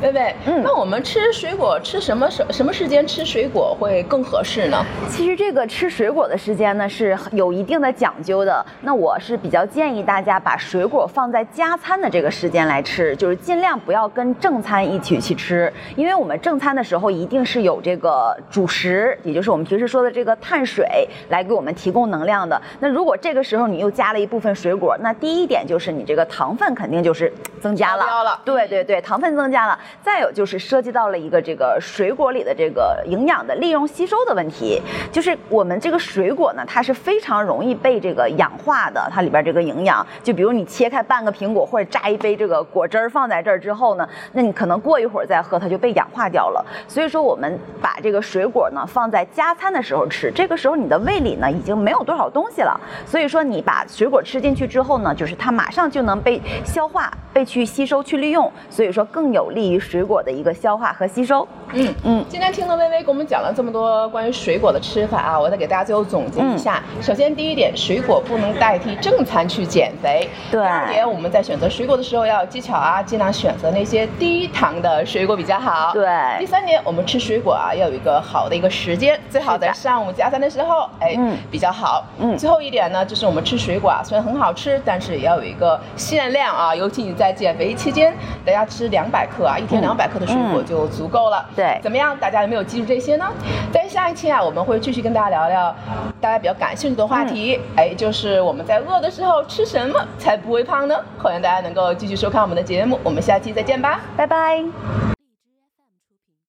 薇薇，嗯那我们吃水果吃什么时什么时间吃水果会更合适呢？其实这个吃水果的时间呢是有一定的讲究的。那我是比较建议大家把水果放在加餐的这个时间来吃，就是尽量不要跟正餐一起去吃，因为我们正餐的时候一定是有这个主食，也就是我们平时说的这个碳水来给我们提供能量的。那如果这个时候你又加了一部分水果，那第一点就是你这个糖分肯定就是增加了，了对对对，糖分增加了。再有就是涉及到了一个这个水果里的这个营养的利用吸收的问题，就是我们这个水果呢，它是非常容易被这个氧化的，它里边这个营养，就比如你切开半个苹果或者榨一杯这个果汁儿放在这儿之后呢，那你可能过一会儿再喝，它就被氧化掉了。所以说我们把这个水果呢放在加餐的时候吃，这个时候你的胃里呢已经没有多少东西了，所以说你把水果吃进去之后呢，就是它马上就能被消化、被去吸收、去利用，所以说更有利于水果的一个消化和吸收。嗯嗯今天听了薇薇给我们讲了这么多关于水果的吃法啊，我再给大家最后总结一下。嗯首先，第一点，水果不能代替正餐去减肥。对第二点，我们在选择水果的时候要有技巧啊，尽量选择那些低糖的水果比较好。对第三点，我们吃水果啊要有一个好的一个时间，最好在上午加餐的时候，哎，嗯比较好。嗯最后一点呢，就是我们吃水果啊，虽然很好吃，但是也要有一个限量啊，尤其你在减肥期间，大家吃两百克啊，一天嗯两百克的水果嗯就足够了。对怎么样？大家有没有记住这些呢？在下一期啊，我们会继续跟大家聊聊大家比较感兴趣的话题，嗯哎，就是我们在饿的时候吃什么才不会胖呢？欢迎大家能够继续收看我们的节目，我们下期再见吧。拜拜。